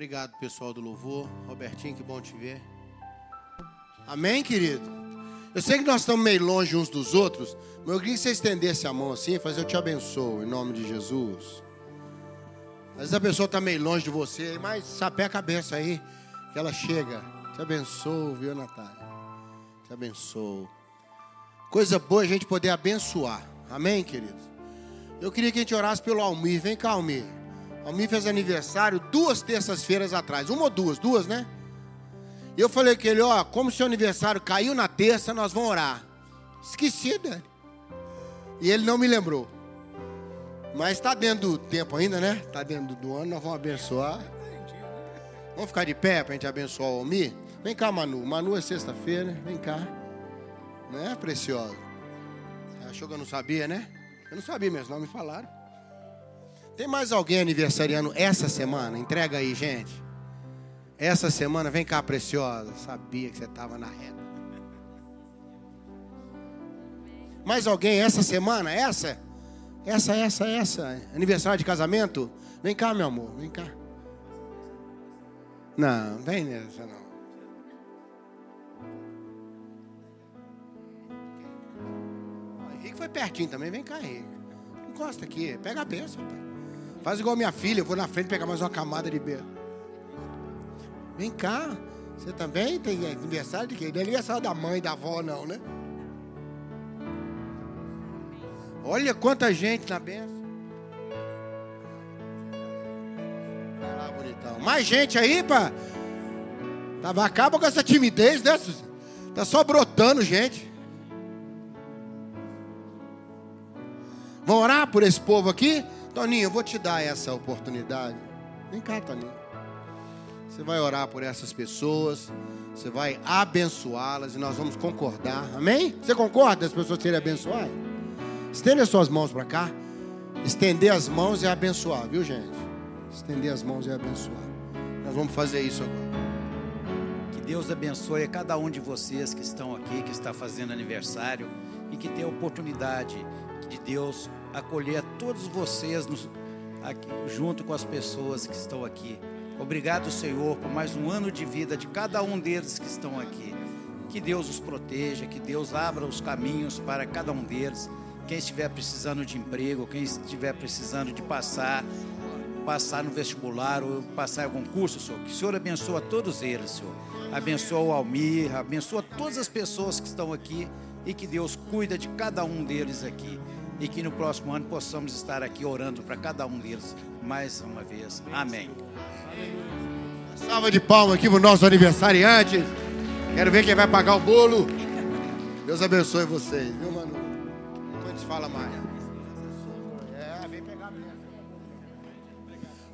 Obrigado, pessoal do louvor. Robertinho, que bom te ver. Amém, querido? Eu sei que nós estamos meio longe uns dos outros, mas eu queria que você estendesse a mão assim e fazer eu te abençoo, em nome de Jesus. Às vezes a pessoa está meio longe de você, mas sapé a cabeça aí, que ela chega. Te abençoo, viu, Natália? Te abençoo. Coisa boa a gente poder abençoar. Amém, queridos? Eu queria que a gente orasse pelo Almir. Vem cá, Almir. Almir fez aniversário duas terças-feiras atrás. Uma ou duas? Duas, né? Eu falei com ele, ó, como seu aniversário caiu na terça, nós vamos orar. Esqueci, Dani. E ele não me lembrou. Mas está dentro do tempo ainda, né? Está dentro do ano, nós vamos abençoar. Vamos ficar de pé para a gente abençoar o Almir? Vem cá, Manu. Manu é sexta-feira. Vem cá. Não é, preciosa? Achou que eu não sabia, né? Eu não sabia mesmo, não me falaram. Tem mais alguém aniversariando essa semana? Entrega aí, gente. Essa semana, vem cá, preciosa. Sabia que você estava na reta. Mais alguém essa semana? Essa? Essa, essa, essa. Aniversário de casamento? Vem cá, meu amor, vem cá. Não, vem nessa não. Henrique foi pertinho também, vem cá, Henrique. Encosta aqui, pega a bênção, pai. Faz igual minha filha, eu vou na frente pegar mais uma camada de bênção. Vem cá. Você também tem aniversário de quê? Não é aniversário da mãe, da avó, não, né? Olha quanta gente na benção. Vai lá, bonitão. Mais gente aí, pá. Tava, acaba com essa timidez, né? Tá só brotando gente. Vamos orar por esse povo aqui? Toninho, eu vou te dar essa oportunidade. Vem cá, Toninho. Você vai orar por essas pessoas. Você vai abençoá-las e nós vamos concordar. Amém? Você concorda as pessoas serem abençoadas? Estenda as suas mãos para cá. Estender as mãos e abençoar, viu, gente? Estender as mãos e abençoar. Nós vamos fazer isso agora. Que Deus abençoe a cada um de vocês que estão aqui, que está fazendo aniversário e que tem a oportunidade de Deus acolher a todos vocês nos, aqui, junto com as pessoas que estão aqui. Obrigado, Senhor, por mais um ano de vida de cada um deles que estão aqui. Que Deus os proteja, que Deus abra os caminhos para cada um deles. Quem estiver precisando de emprego, quem estiver precisando de passar, passar no vestibular ou passar algum curso, Senhor. Que o Senhor abençoe a todos eles, Senhor. Abençoa o Almir, abençoa todas as pessoas que estão aqui e que Deus cuida de cada um deles aqui. E que no próximo ano possamos estar aqui orando para cada um deles mais uma vez. Amém. Salva de palmas aqui para o nosso aniversariante. Quero ver quem vai pagar o bolo. Deus abençoe vocês, viu, a gente fala mais. É, vem pegar mesmo.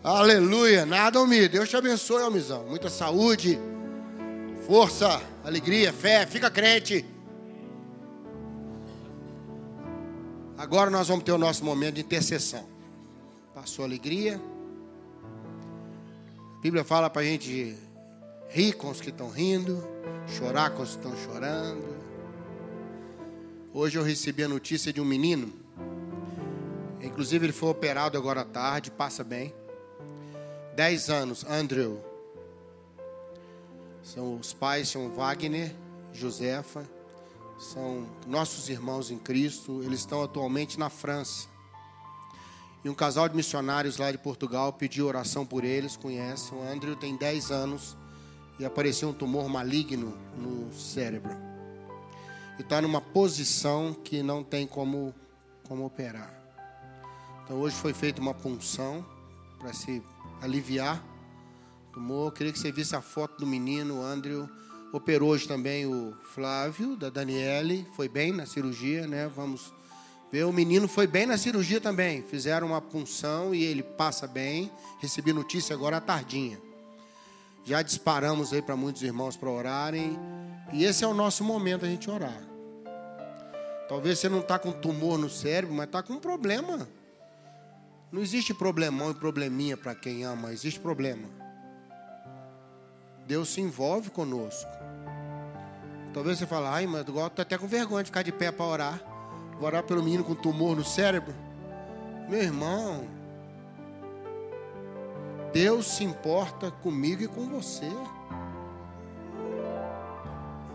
Aleluia. Nada, Almir. Deus te abençoe, Almizão. Muita saúde, força, alegria, fé. Fica crente. Agora nós vamos ter o nosso momento de intercessão. Passou alegria. A Bíblia fala para a gente rir com os que estão rindo, chorar com os que estão chorando. Hoje eu recebi a notícia de um menino. Inclusive ele foi operado agora à tarde, passa bem. 10 anos, Andrew. São os pais são Wagner, Josefa, são nossos irmãos em Cristo. Eles estão atualmente na França. E um casal de missionários lá de Portugal pediu oração por eles, conhecem. O Andrew tem 10 anos e apareceu um tumor maligno no cérebro. E está numa posição que não tem como, como operar. Então hoje foi feita uma punção para se aliviar tumor. Eu queria que você visse a foto do menino, o Andrew. Operou hoje também o Flávio, da Daniele. Foi bem na cirurgia, né? Vamos ver. O menino foi bem na cirurgia também. Fizeram uma punção e ele passa bem. Recebi notícia agora à tardinha. Já disparamos aí para muitos irmãos para orarem. E esse é o nosso momento a gente orar. Talvez você não está com tumor no cérebro, mas está com um problema. Não existe problemão e probleminha para quem ama, existe problema. Deus se envolve conosco. Talvez você fale, ai, mas eu estou até com vergonha de ficar de pé para orar. Vou orar pelo menino com tumor no cérebro. Meu irmão, Deus se importa comigo e com você.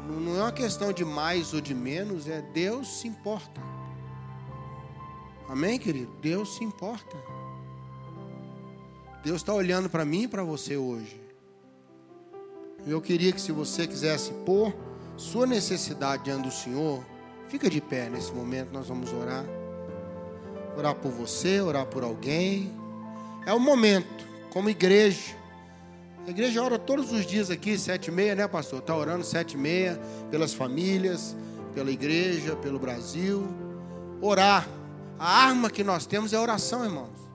Não é uma questão de mais ou de menos, é Deus se importa. Amém, querido? Deus se importa. Deus está olhando para mim e para você hoje. Eu queria que se você quisesse pôr sua necessidade diante do Senhor, fica de pé nesse momento, nós vamos orar. Orar por você, orar por alguém. É o momento, como igreja. A igreja ora todos os dias aqui, sete e meia, né, pastor? Está orando sete e meia pelas famílias, pela igreja, pelo Brasil. Orar. A arma que nós temos é a oração, irmãos.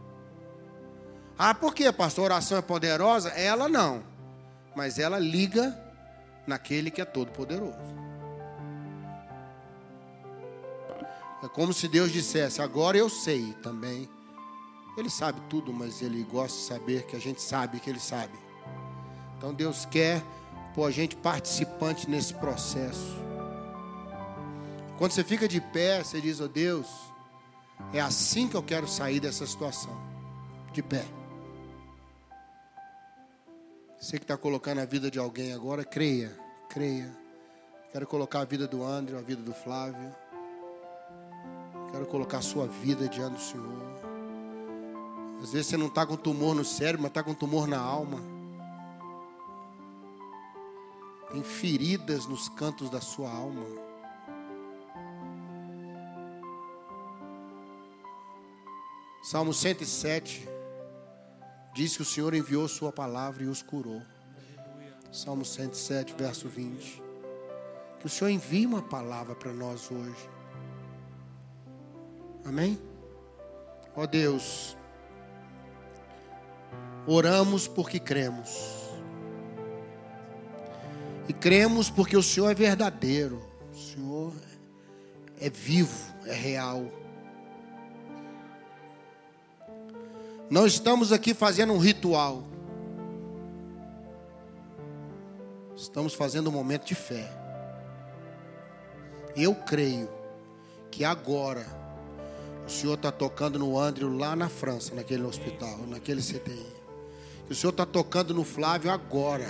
Ah, por que, pastor? A oração é poderosa? Ela não. Mas ela liga naquele que é todo poderoso. É como se Deus dissesse: agora eu sei também. Ele sabe tudo, mas ele gosta de saber que a gente sabe que ele sabe. Então Deus quer pôr a gente participante nesse processo. Quando você fica de pé, você diz: oh Deus, é assim que eu quero sair dessa situação. De pé. Você que está colocando a vida de alguém agora, creia, creia. Quero colocar a vida do André, a vida do Flávio. Quero colocar a sua vida diante do Senhor. Às vezes você não está com tumor no cérebro, mas está com tumor na alma. Tem feridas nos cantos da sua alma. Salmo 107 diz que o Senhor enviou Sua palavra e os curou. Salmo 107, verso 20. Que o Senhor envie uma palavra para nós hoje. Amém? Ó Deus, oramos porque cremos. E cremos porque o Senhor é verdadeiro. O Senhor é vivo, é real. Não estamos aqui fazendo um ritual. Estamos fazendo um momento de fé. Eu creio que agora o Senhor está tocando no Andrew lá na França, naquele hospital, naquele CTI. Que o Senhor está tocando no Flávio agora,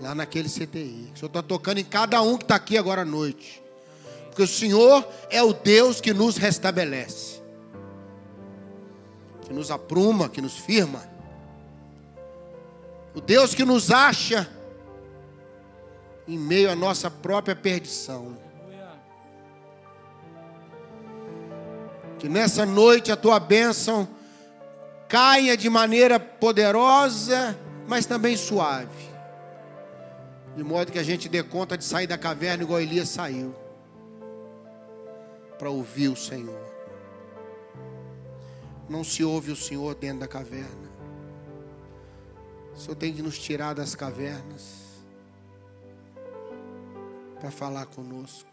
lá naquele CTI. O Senhor está tocando em cada um que está aqui agora à noite. Porque o Senhor é o Deus que nos restabelece que nos apruma, que nos firma. O Deus que nos acha em meio à nossa própria perdição. Que nessa noite a tua bênção caia de maneira poderosa, mas também suave. De modo que a gente dê conta de sair da caverna igual Elias saiu. Para ouvir o Senhor não se ouve o Senhor dentro da caverna. O Senhor tem que nos tirar das cavernas para falar conosco.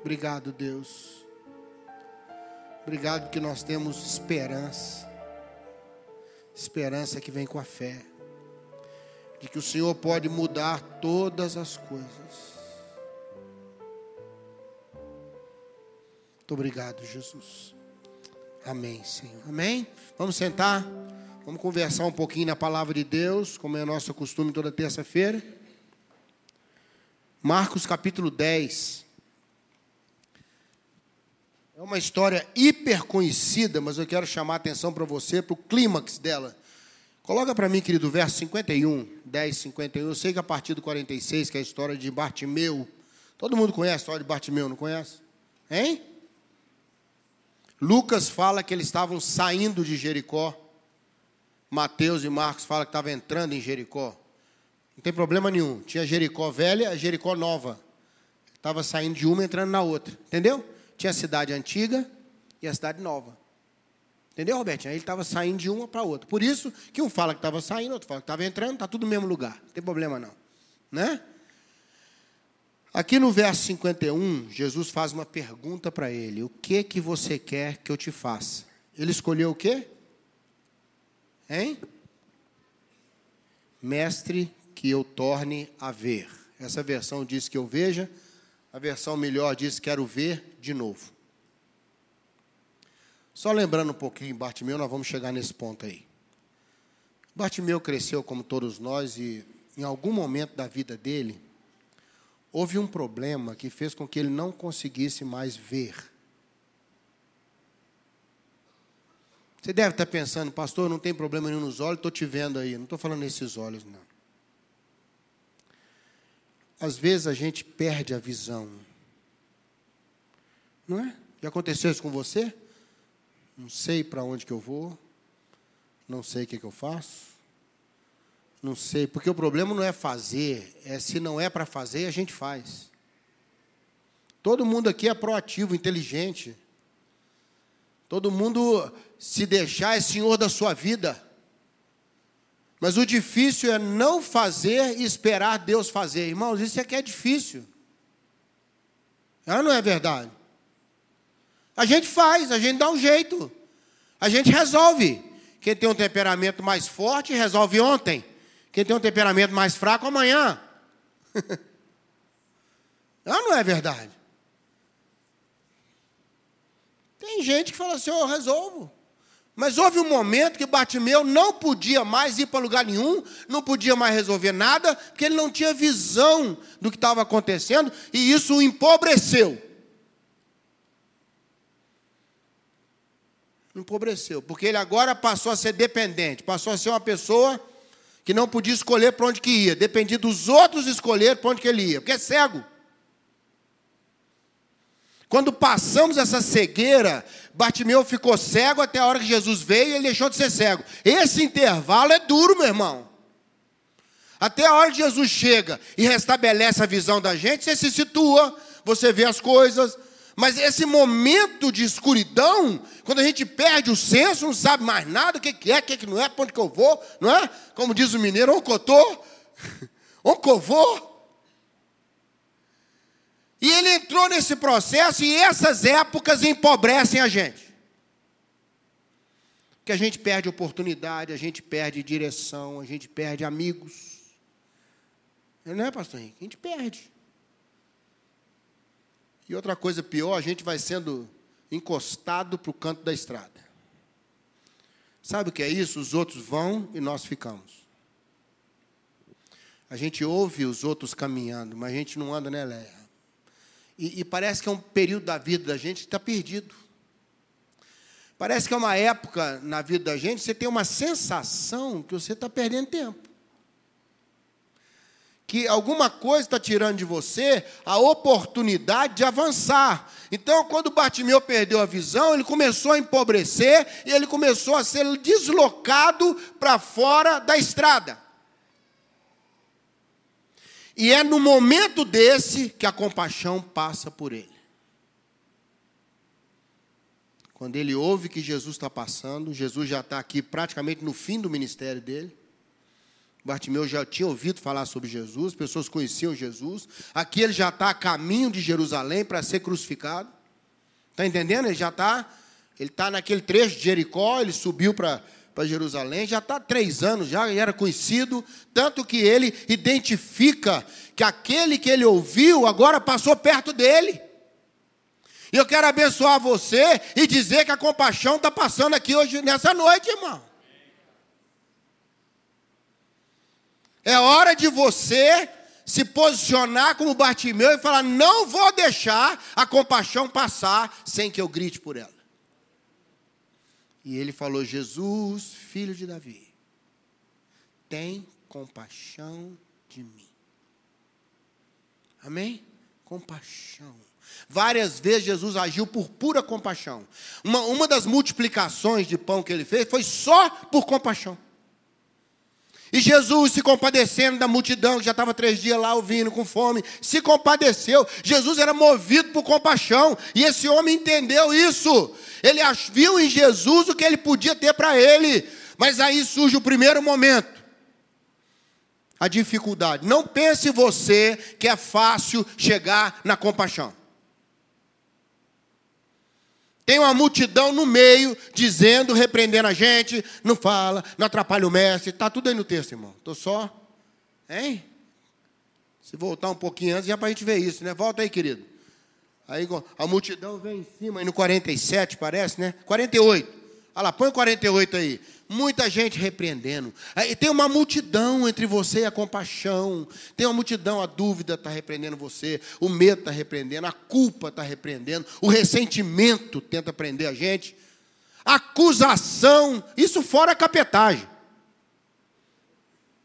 Obrigado, Deus. Obrigado que nós temos esperança. Esperança que vem com a fé. De que o Senhor pode mudar todas as coisas. Muito obrigado, Jesus. Amém, Senhor. Amém? Vamos sentar? Vamos conversar um pouquinho na palavra de Deus, como é nosso costume toda terça-feira. Marcos capítulo 10. É uma história hiper conhecida, mas eu quero chamar a atenção para você, para o clímax dela. Coloca para mim, querido, verso 51, 10, 51. Eu sei que a partir do 46, que é a história de Bartimeu. Todo mundo conhece a história de Bartimeu, não conhece? Hein? Lucas fala que eles estavam saindo de Jericó. Mateus e Marcos falam que estavam entrando em Jericó. Não tem problema nenhum. Tinha Jericó velha, Jericó nova. Estava saindo de uma entrando na outra. Entendeu? Tinha a cidade antiga e a cidade nova. Entendeu, Robertinho? Aí ele estava saindo de uma para outra. Por isso que um fala que estava saindo, outro fala que estava entrando, está tudo no mesmo lugar. Não tem problema não. Né? Aqui no verso 51, Jesus faz uma pergunta para ele: O que que você quer que eu te faça? Ele escolheu o quê? Hein? Mestre, que eu torne a ver. Essa versão diz que eu veja, a versão melhor diz quero ver de novo. Só lembrando um pouquinho, Bartimeu, nós vamos chegar nesse ponto aí. Bartimeu cresceu como todos nós e em algum momento da vida dele houve um problema que fez com que ele não conseguisse mais ver. Você deve estar pensando, pastor, não tem problema nenhum nos olhos, estou te vendo aí. Não estou falando nesses olhos, não. Às vezes a gente perde a visão. Não é? Já aconteceu isso com você? Não sei para onde que eu vou. Não sei o que, que eu faço. Não sei, porque o problema não é fazer, é se não é para fazer, a gente faz. Todo mundo aqui é proativo, inteligente. Todo mundo, se deixar, é senhor da sua vida. Mas o difícil é não fazer e esperar Deus fazer. Irmãos, isso é que é difícil. Ah, não é verdade? A gente faz, a gente dá um jeito. A gente resolve. Quem tem um temperamento mais forte, resolve ontem. Quem tem um temperamento mais fraco, amanhã. não, não é verdade. Tem gente que fala assim, eu resolvo. Mas houve um momento que Bartimeu não podia mais ir para lugar nenhum, não podia mais resolver nada, porque ele não tinha visão do que estava acontecendo, e isso o empobreceu. empobreceu, porque ele agora passou a ser dependente, passou a ser uma pessoa que não podia escolher para onde que ia, dependia dos outros escolher para onde que ele ia, porque é cego. Quando passamos essa cegueira, Bartimeu ficou cego até a hora que Jesus veio e ele deixou de ser cego. Esse intervalo é duro, meu irmão. Até a hora que Jesus chega e restabelece a visão da gente, você se situa, você vê as coisas, mas esse momento de escuridão, quando a gente perde o senso, não sabe mais nada, o que é, o que não é, para onde que eu vou, não é? Como diz o mineiro, oncotô, oncovô. E ele entrou nesse processo e essas épocas empobrecem a gente. Que a gente perde oportunidade, a gente perde direção, a gente perde amigos. Não é, pastor Henrique? A gente perde. E outra coisa pior, a gente vai sendo encostado para o canto da estrada. Sabe o que é isso? Os outros vão e nós ficamos. A gente ouve os outros caminhando, mas a gente não anda, né, Léa? E, e parece que é um período da vida da gente que está perdido. Parece que é uma época na vida da gente, você tem uma sensação que você está perdendo tempo que alguma coisa está tirando de você a oportunidade de avançar. Então, quando Bartimeu perdeu a visão, ele começou a empobrecer e ele começou a ser deslocado para fora da estrada. E é no momento desse que a compaixão passa por ele. Quando ele ouve que Jesus está passando, Jesus já está aqui praticamente no fim do ministério dele. Bartimeu já tinha ouvido falar sobre Jesus, pessoas conheciam Jesus. Aqui ele já está a caminho de Jerusalém para ser crucificado. Está entendendo? Ele já está, ele está naquele trecho de Jericó, ele subiu para para Jerusalém, já está três anos, já era conhecido, tanto que ele identifica que aquele que ele ouviu agora passou perto dele. E eu quero abençoar você e dizer que a compaixão está passando aqui hoje, nessa noite, irmão. É hora de você se posicionar como Bartimeu e falar: não vou deixar a compaixão passar sem que eu grite por ela. E ele falou: Jesus, filho de Davi, tem compaixão de mim. Amém? Compaixão. Várias vezes Jesus agiu por pura compaixão. Uma, uma das multiplicações de pão que ele fez foi só por compaixão. E Jesus se compadecendo da multidão, que já estava três dias lá ouvindo com fome, se compadeceu. Jesus era movido por compaixão, e esse homem entendeu isso. Ele viu em Jesus o que ele podia ter para ele. Mas aí surge o primeiro momento. A dificuldade. Não pense você que é fácil chegar na compaixão. Tem uma multidão no meio, dizendo, repreendendo a gente, não fala, não atrapalha o mestre. Está tudo aí no texto, irmão. Estou só. Hein? Se voltar um pouquinho antes, já para a gente ver isso, né? Volta aí, querido. Aí a multidão vem em cima, aí no 47 parece, né? 48. Olha lá, põe o 48 aí. Muita gente repreendendo. Aí tem uma multidão entre você e a compaixão. Tem uma multidão, a dúvida está repreendendo você, o medo está repreendendo, a culpa está repreendendo, o ressentimento tenta prender a gente. Acusação, isso fora a capetagem.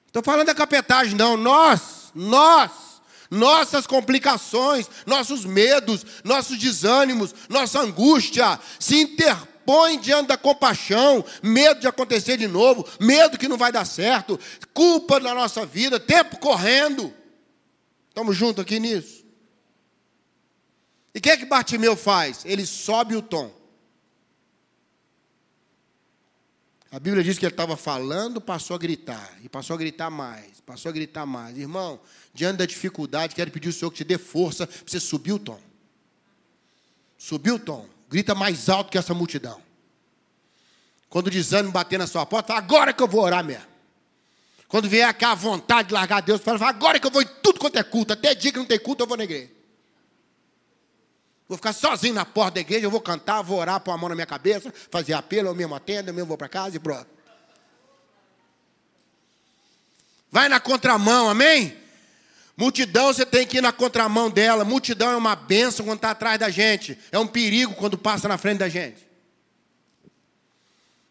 Estou falando da capetagem, não. Nós, nós, nossas complicações, nossos medos, nossos desânimos, nossa angústia se interpõem põe diante da compaixão, medo de acontecer de novo, medo que não vai dar certo, culpa na nossa vida, tempo correndo. Estamos juntos aqui nisso? E o que é que Bartimeu faz? Ele sobe o tom. A Bíblia diz que ele estava falando, passou a gritar, e passou a gritar mais, passou a gritar mais. Irmão, diante da dificuldade, quero pedir ao Senhor que te dê força para você subir o tom. Subir o tom. Grita mais alto que essa multidão. Quando o desânimo bater na sua porta, fala, agora que eu vou orar mesmo. Quando vier aquela vontade de largar Deus, fala, agora que eu vou em tudo quanto é culto. Até dia que não tem culto, eu vou na igreja. Vou ficar sozinho na porta da igreja, eu vou cantar, vou orar, pôr a mão na minha cabeça, fazer apelo, eu mesmo atendo, eu mesmo vou para casa e pronto. Vai na contramão, amém? Multidão, você tem que ir na contramão dela. Multidão é uma bênção quando está atrás da gente. É um perigo quando passa na frente da gente.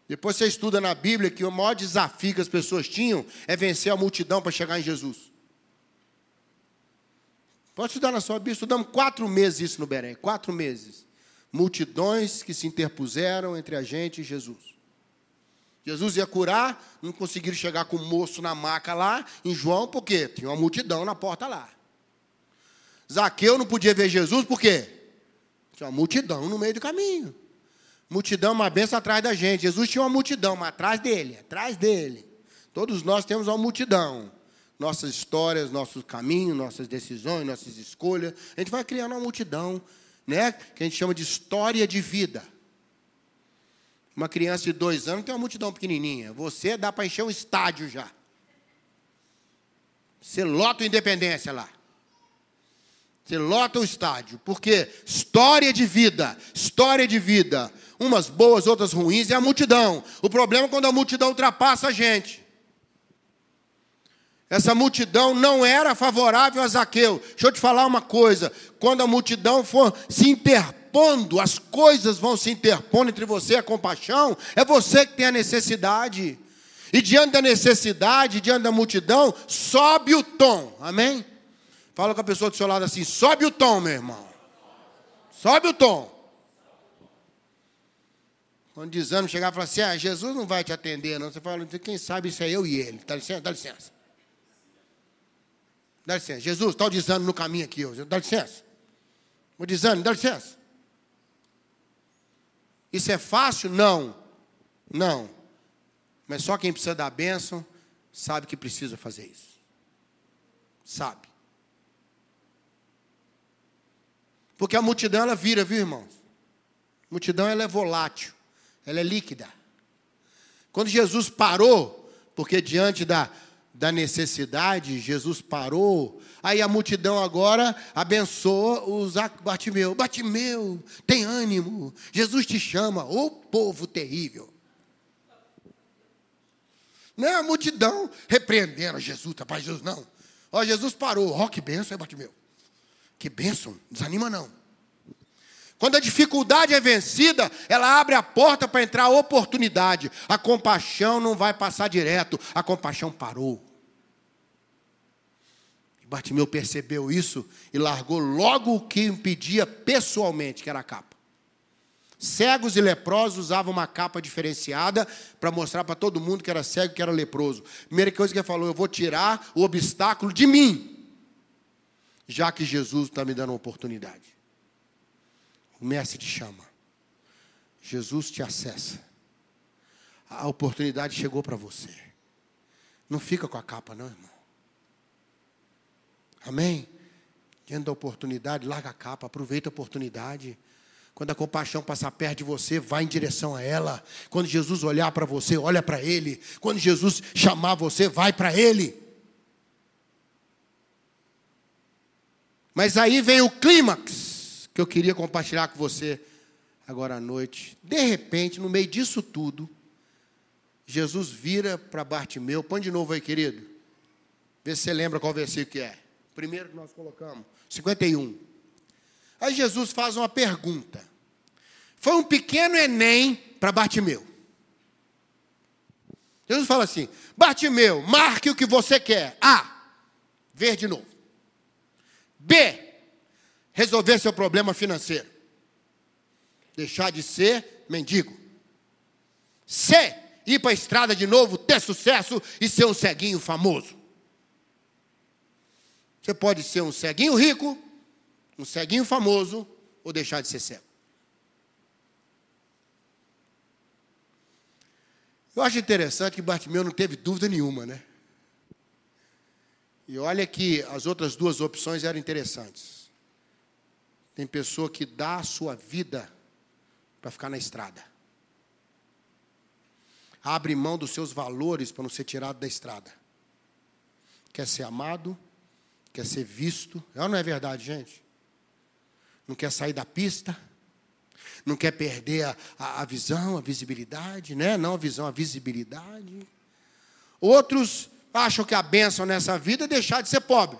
Depois você estuda na Bíblia que o maior desafio que as pessoas tinham é vencer a multidão para chegar em Jesus. Pode estudar na sua Bíblia. Estudamos quatro meses isso no Berém. Quatro meses. Multidões que se interpuseram entre a gente e Jesus. Jesus ia curar, não conseguiram chegar com o moço na maca lá, em João, por quê? Tinha uma multidão na porta lá. Zaqueu não podia ver Jesus, por quê? Tinha uma multidão no meio do caminho. Multidão, uma benção atrás da gente. Jesus tinha uma multidão, mas atrás dele, atrás dele. Todos nós temos uma multidão. Nossas histórias, nossos caminhos, nossas decisões, nossas escolhas. A gente vai criando uma multidão, né? Que a gente chama de história de vida. Uma criança de dois anos tem uma multidão pequenininha. Você dá para encher um estádio já. Você lota a Independência lá. Você lota o estádio. Porque história de vida, história de vida. Umas boas, outras ruins, é a multidão. O problema é quando a multidão ultrapassa a gente. Essa multidão não era favorável a Zaqueu. Deixa eu te falar uma coisa. Quando a multidão for se interpor interpondo, as coisas vão se interpondo entre você e a compaixão, é você que tem a necessidade. E diante da necessidade, diante da multidão, sobe o tom. Amém? Fala com a pessoa do seu lado assim: sobe o tom, meu irmão. Sobe o tom. Quando desânimo chegar e falar assim: ah, Jesus não vai te atender, não. Você fala, quem sabe isso é eu e ele. Dá licença, dá licença. Dá licença. Jesus, está o desânimo no caminho aqui. Dá licença. O desânimo, dá licença. Isso é fácil? Não. Não. Mas só quem precisa da bênção sabe que precisa fazer isso. Sabe. Porque a multidão ela vira, viu, irmãos? A multidão ela é volátil, ela é líquida. Quando Jesus parou, porque diante da, da necessidade, Jesus parou. Aí a multidão agora abençoa os Bartimeu. Bartimeu, tem ânimo. Jesus te chama. Ô povo terrível. Não é a multidão repreendendo Jesus, tá para Jesus, não. Ó, Jesus parou. Ó, que benção, é Bartimeu. Que benção, desanima não. Quando a dificuldade é vencida, ela abre a porta para entrar a oportunidade. A compaixão não vai passar direto, a compaixão parou. Bartimeu percebeu isso e largou logo o que impedia pessoalmente, que era a capa. Cegos e leprosos usavam uma capa diferenciada para mostrar para todo mundo que era cego, que era leproso. Primeira coisa que ele falou: eu vou tirar o obstáculo de mim, já que Jesus está me dando uma oportunidade. O mestre te chama, Jesus te acessa. A oportunidade chegou para você. Não fica com a capa, não, irmão. Amém? Diante da oportunidade, larga a capa, aproveita a oportunidade. Quando a compaixão passar perto de você, vá em direção a ela. Quando Jesus olhar para você, olha para ele. Quando Jesus chamar você, vai para ele. Mas aí vem o clímax, que eu queria compartilhar com você agora à noite. De repente, no meio disso tudo, Jesus vira para Bartimeu. Põe de novo aí, querido. Vê se você lembra qual versículo que é. Primeiro que nós colocamos, 51. Aí Jesus faz uma pergunta. Foi um pequeno Enem para Bartimeu. Jesus fala assim: Bartimeu, marque o que você quer. A. Ver de novo. B. Resolver seu problema financeiro. Deixar de ser mendigo. C. Ir para a estrada de novo, ter sucesso e ser um ceguinho famoso. Você pode ser um ceguinho rico, um ceguinho famoso ou deixar de ser cego. Eu acho interessante que Bartimeu não teve dúvida nenhuma, né? E olha que as outras duas opções eram interessantes. Tem pessoa que dá a sua vida para ficar na estrada. Abre mão dos seus valores para não ser tirado da estrada. Quer ser amado, quer ser visto. É ou não é verdade, gente? Não quer sair da pista não quer perder a, a, a visão, a visibilidade, né? Não a visão, a visibilidade. Outros acham que a bênção nessa vida é deixar de ser pobre.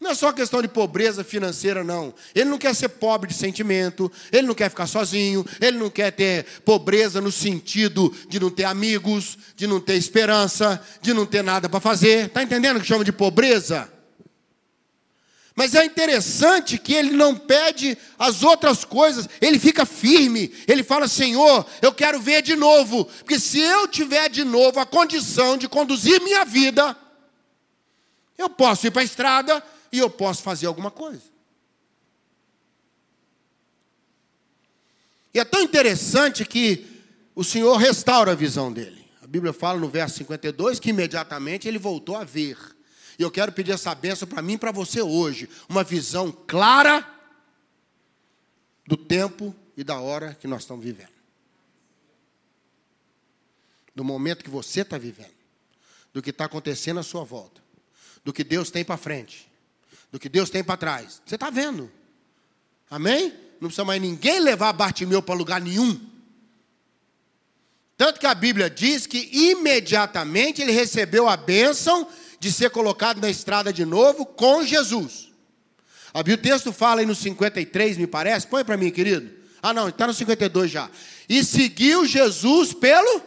Não é só questão de pobreza financeira, não. Ele não quer ser pobre de sentimento, ele não quer ficar sozinho, ele não quer ter pobreza no sentido de não ter amigos, de não ter esperança, de não ter nada para fazer. Está entendendo o que chama de pobreza? Mas é interessante que ele não pede as outras coisas, ele fica firme. Ele fala: Senhor, eu quero ver de novo, porque se eu tiver de novo a condição de conduzir minha vida, eu posso ir para a estrada e eu posso fazer alguma coisa. E é tão interessante que o Senhor restaura a visão dele. A Bíblia fala no verso 52 que imediatamente ele voltou a ver. E eu quero pedir essa benção para mim e para você hoje. Uma visão clara do tempo e da hora que nós estamos vivendo. Do momento que você está vivendo. Do que está acontecendo à sua volta. Do que Deus tem para frente. Do que Deus tem para trás. Você está vendo. Amém? Não precisa mais ninguém levar Bartimeu para lugar nenhum. Tanto que a Bíblia diz que imediatamente ele recebeu a bênção de ser colocado na estrada de novo com Jesus. o texto fala aí no 53, me parece. Põe para mim, querido. Ah, não, está no 52 já. E seguiu Jesus pelo.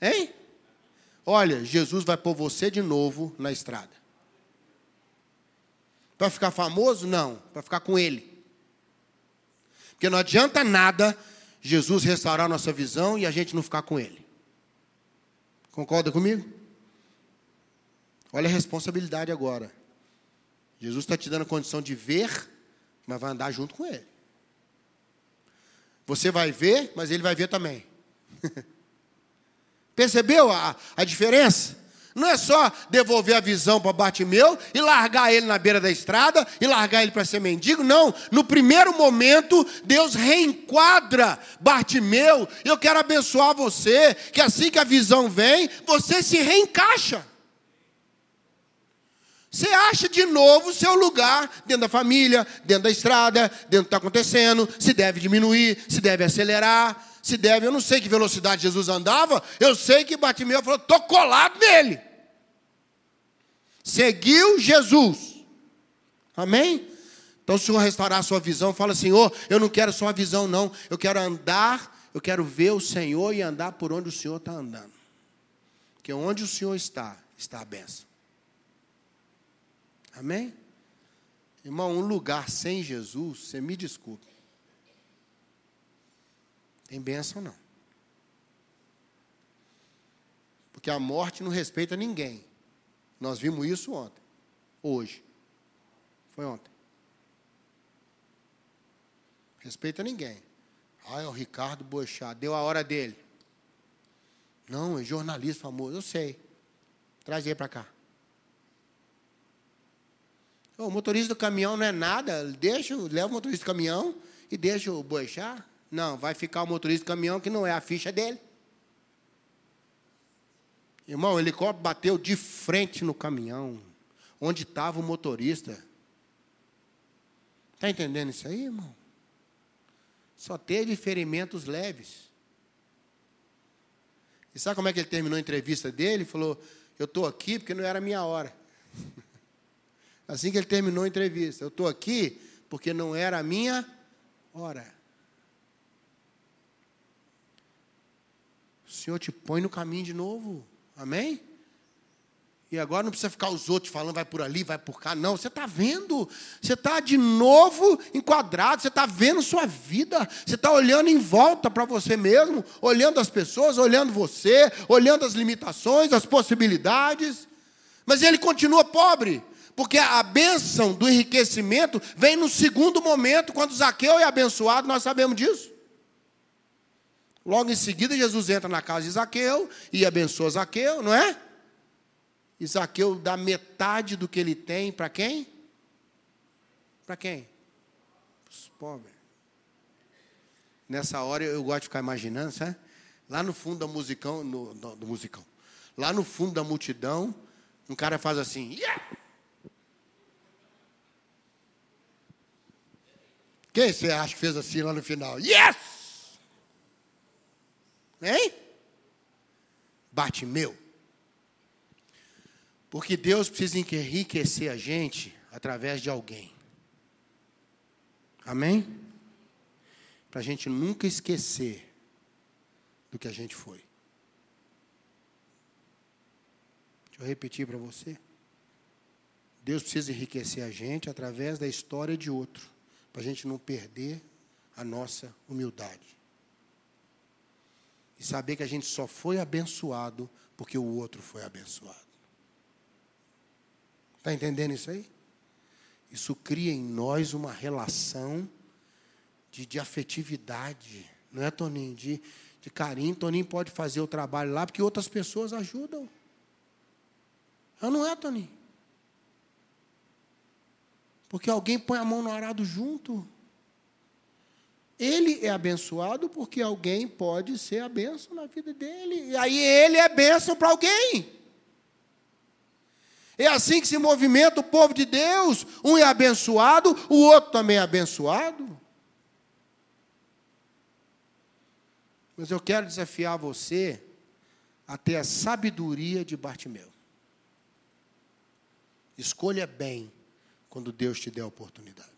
Hein? Olha, Jesus vai pôr você de novo na estrada. Para ficar famoso? Não, para ficar com Ele. Porque não adianta nada Jesus restaurar nossa visão e a gente não ficar com Ele. Concorda comigo? Olha a responsabilidade agora. Jesus está te dando a condição de ver, mas vai andar junto com Ele. Você vai ver, mas Ele vai ver também. Percebeu a, a diferença? Não é só devolver a visão para Bartimeu e largar ele na beira da estrada e largar ele para ser mendigo. Não. No primeiro momento, Deus reenquadra Bartimeu. Eu quero abençoar você, que assim que a visão vem, você se reencaixa. Você acha de novo o seu lugar dentro da família, dentro da estrada, dentro do que está acontecendo, se deve diminuir, se deve acelerar, se deve, eu não sei que velocidade Jesus andava, eu sei que Batimeu falou, estou colado nele. Seguiu Jesus. Amém? Então, o Senhor restaurar a sua visão, fala, Senhor, eu não quero só a visão, não. Eu quero andar, eu quero ver o Senhor e andar por onde o Senhor está andando. Porque onde o Senhor está, está a benção. Amém? Irmão, um lugar sem Jesus, você me desculpe. Tem bênção não. Porque a morte não respeita ninguém. Nós vimos isso ontem. Hoje. Foi ontem. Respeita ninguém. Ah, é o Ricardo Boechat. Deu a hora dele. Não, é jornalista famoso. Eu sei. Traz ele para cá. O motorista do caminhão não é nada, deixa, leva o motorista do caminhão e deixa o boixar. Não, vai ficar o motorista do caminhão que não é a ficha dele. Irmão, o helicóptero bateu de frente no caminhão, onde estava o motorista. Está entendendo isso aí, irmão? Só teve ferimentos leves. E sabe como é que ele terminou a entrevista dele? Ele falou: Eu estou aqui porque não era minha hora. Assim que ele terminou a entrevista. Eu estou aqui porque não era a minha hora. O Senhor te põe no caminho de novo. Amém? E agora não precisa ficar os outros falando, vai por ali, vai por cá. Não, você está vendo. Você está de novo enquadrado. Você está vendo sua vida. Você está olhando em volta para você mesmo, olhando as pessoas, olhando você, olhando as limitações, as possibilidades. Mas ele continua pobre. Porque a bênção do enriquecimento vem no segundo momento, quando Zaqueu é abençoado, nós sabemos disso. Logo em seguida, Jesus entra na casa de Zaqueu e abençoa Zaqueu, não é? E Zaqueu dá metade do que ele tem para quem? Para quem? Os pobres. Nessa hora eu gosto de ficar imaginando, sabe? Lá no fundo da musicão, no, no, do musicão. Lá no fundo da multidão, um cara faz assim, yeah! Quem você acha que fez assim lá no final? Yes! Hein? Bate-meu. Porque Deus precisa enriquecer a gente através de alguém. Amém? Para a gente nunca esquecer do que a gente foi. Deixa eu repetir para você. Deus precisa enriquecer a gente através da história de outro para a gente não perder a nossa humildade. E saber que a gente só foi abençoado porque o outro foi abençoado. Está entendendo isso aí? Isso cria em nós uma relação de, de afetividade, não é, Toninho? De, de carinho. Toninho pode fazer o trabalho lá porque outras pessoas ajudam. Não é, Toninho? Porque alguém põe a mão no arado junto. Ele é abençoado porque alguém pode ser a bênção na vida dele. E aí ele é bênção para alguém. É assim que se movimenta o povo de Deus. Um é abençoado, o outro também é abençoado. Mas eu quero desafiar você a ter a sabedoria de Bartimeu. Escolha bem quando Deus te der a oportunidade.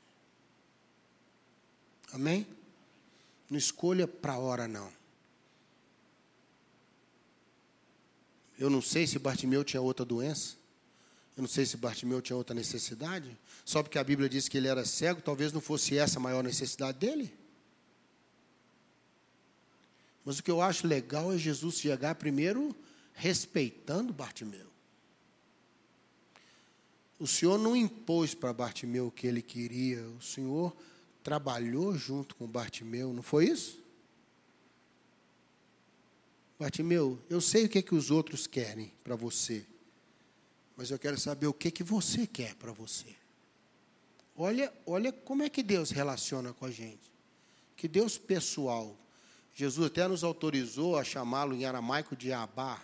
Amém? Não escolha para a hora, não. Eu não sei se Bartimeu tinha outra doença. Eu não sei se Bartimeu tinha outra necessidade. Só porque a Bíblia diz que ele era cego, talvez não fosse essa a maior necessidade dele. Mas o que eu acho legal é Jesus chegar primeiro respeitando Bartimeu. O Senhor não impôs para Bartimeu o que ele queria, o Senhor trabalhou junto com Bartimeu, não foi isso? Bartimeu, eu sei o que, é que os outros querem para você, mas eu quero saber o que, que você quer para você. Olha, olha como é que Deus relaciona com a gente. Que Deus pessoal. Jesus até nos autorizou a chamá-lo em aramaico de Abá,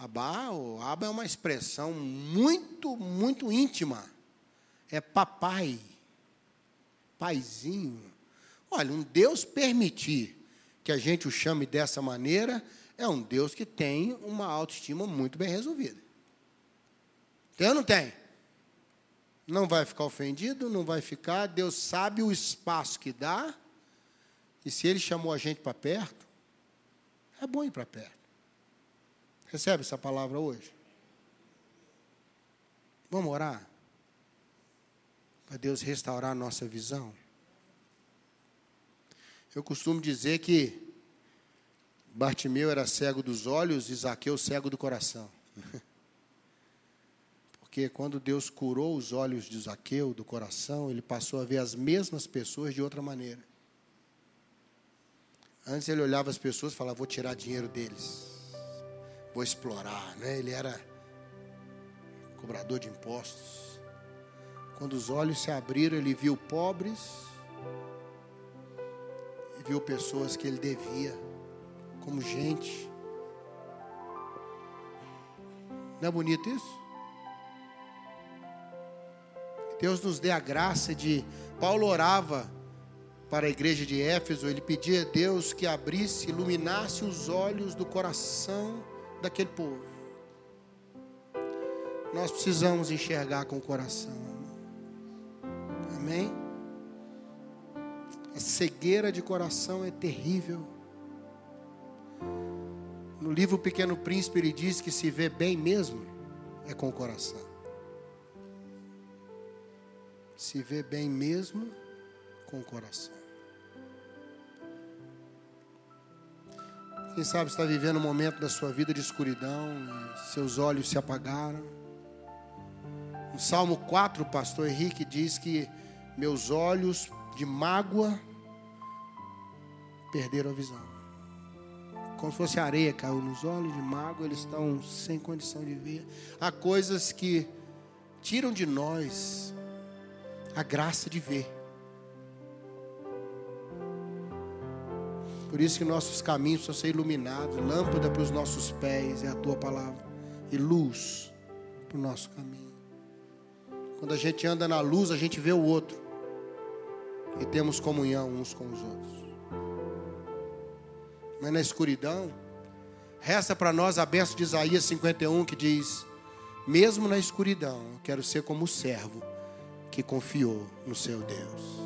Abá, o Abba é uma expressão muito, muito íntima. É papai, paizinho. Olha, um Deus permitir que a gente o chame dessa maneira é um Deus que tem uma autoestima muito bem resolvida. Tem ou não tem? Não vai ficar ofendido, não vai ficar. Deus sabe o espaço que dá. E se Ele chamou a gente para perto, é bom ir para perto. Recebe essa palavra hoje? Vamos orar? Para Deus restaurar a nossa visão? Eu costumo dizer que Bartimeu era cego dos olhos e Zaqueu cego do coração. Porque quando Deus curou os olhos de Zaqueu, do coração, ele passou a ver as mesmas pessoas de outra maneira. Antes ele olhava as pessoas e falava: Vou tirar dinheiro deles vou explorar, né? Ele era cobrador de impostos. Quando os olhos se abriram, ele viu pobres e viu pessoas que ele devia como gente. Não é bonito isso? Deus nos dê a graça de. Paulo orava para a igreja de Éfeso, ele pedia a Deus que abrisse, iluminasse os olhos do coração daquele povo. Nós precisamos enxergar com o coração. Amém? A cegueira de coração é terrível. No livro Pequeno Príncipe ele diz que se vê bem mesmo é com o coração. Se vê bem mesmo com o coração. Quem sabe está vivendo um momento da sua vida de escuridão, seus olhos se apagaram. No Salmo 4, o pastor Henrique diz que meus olhos de mágoa perderam a visão. Como se fosse areia caiu nos olhos de mágoa, eles estão sem condição de ver. Há coisas que tiram de nós a graça de ver. Por isso que nossos caminhos precisam ser iluminados. Lâmpada para os nossos pés é a tua palavra. E luz para o nosso caminho. Quando a gente anda na luz, a gente vê o outro. E temos comunhão uns com os outros. Mas na escuridão, resta para nós a benção de Isaías 51 que diz: Mesmo na escuridão, quero ser como o servo que confiou no seu Deus.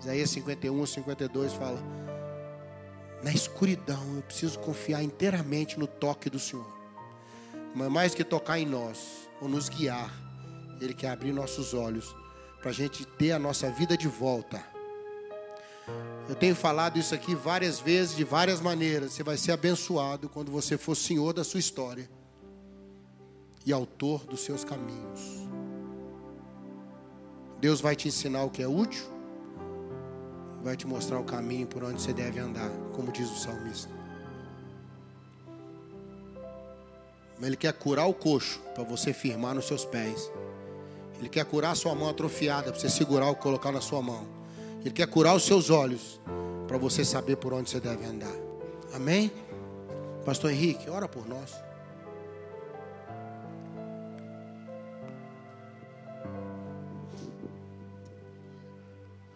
Isaías 51, 52 fala: Na escuridão eu preciso confiar inteiramente no toque do Senhor. Mas mais que tocar em nós ou nos guiar, Ele quer abrir nossos olhos para a gente ter a nossa vida de volta. Eu tenho falado isso aqui várias vezes, de várias maneiras. Você vai ser abençoado quando você for senhor da sua história e autor dos seus caminhos. Deus vai te ensinar o que é útil vai te mostrar o caminho por onde você deve andar, como diz o salmista. Ele quer curar o coxo para você firmar nos seus pés. Ele quer curar a sua mão atrofiada para você segurar ou colocar na sua mão. Ele quer curar os seus olhos para você saber por onde você deve andar. Amém? Pastor Henrique, ora por nós.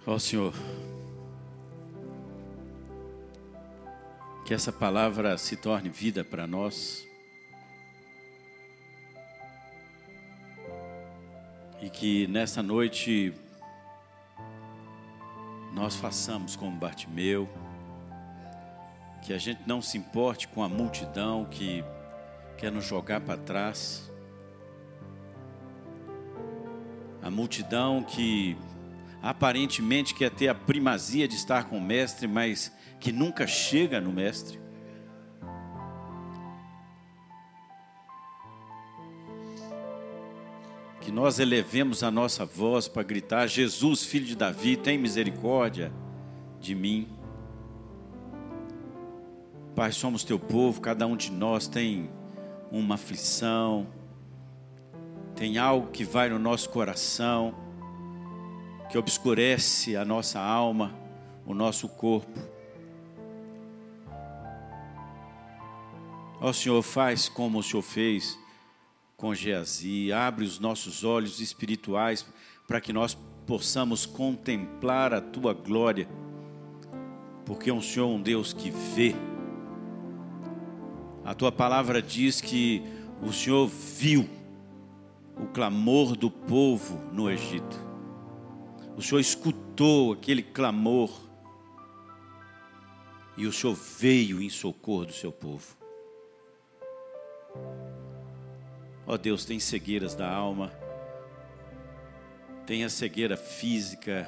Ó oh, Senhor, Que essa palavra se torne vida para nós. E que nessa noite nós façamos como Bartimeu, que a gente não se importe com a multidão que quer nos jogar para trás, a multidão que aparentemente quer ter a primazia de estar com o Mestre, mas que nunca chega no Mestre. Que nós elevemos a nossa voz para gritar: Jesus, filho de Davi, tem misericórdia de mim. Pai, somos teu povo, cada um de nós tem uma aflição, tem algo que vai no nosso coração, que obscurece a nossa alma, o nosso corpo. Ó Senhor, faz como o Senhor fez com Geazi, abre os nossos olhos espirituais para que nós possamos contemplar a tua glória, porque o Senhor é um Deus que vê. A tua palavra diz que o Senhor viu o clamor do povo no Egito. O Senhor escutou aquele clamor e o Senhor veio em socorro do seu povo. Ó oh Deus, tem cegueiras da alma, tem a cegueira física,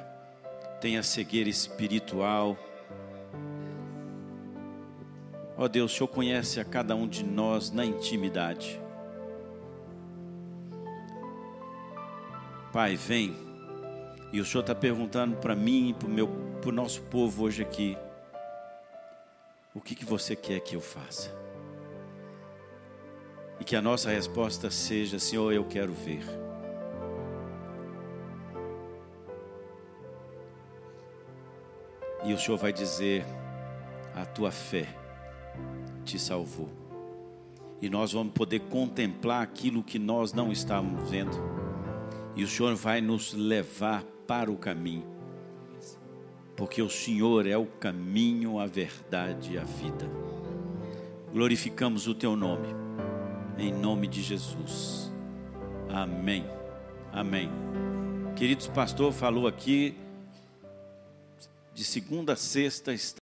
tem a cegueira espiritual. Ó oh Deus, o Senhor conhece a cada um de nós na intimidade. Pai, vem. E o Senhor está perguntando para mim e para o nosso povo hoje aqui: o que, que você quer que eu faça? E que a nossa resposta seja: Senhor, eu quero ver. E o Senhor vai dizer: A tua fé te salvou. e nós vamos poder contemplar aquilo que nós não estávamos vendo. E o Senhor vai nos levar para o caminho, porque o Senhor é o caminho, a verdade e a vida. Glorificamos o teu nome, em nome de Jesus. Amém. Amém. Queridos, pastor falou aqui de segunda a sexta está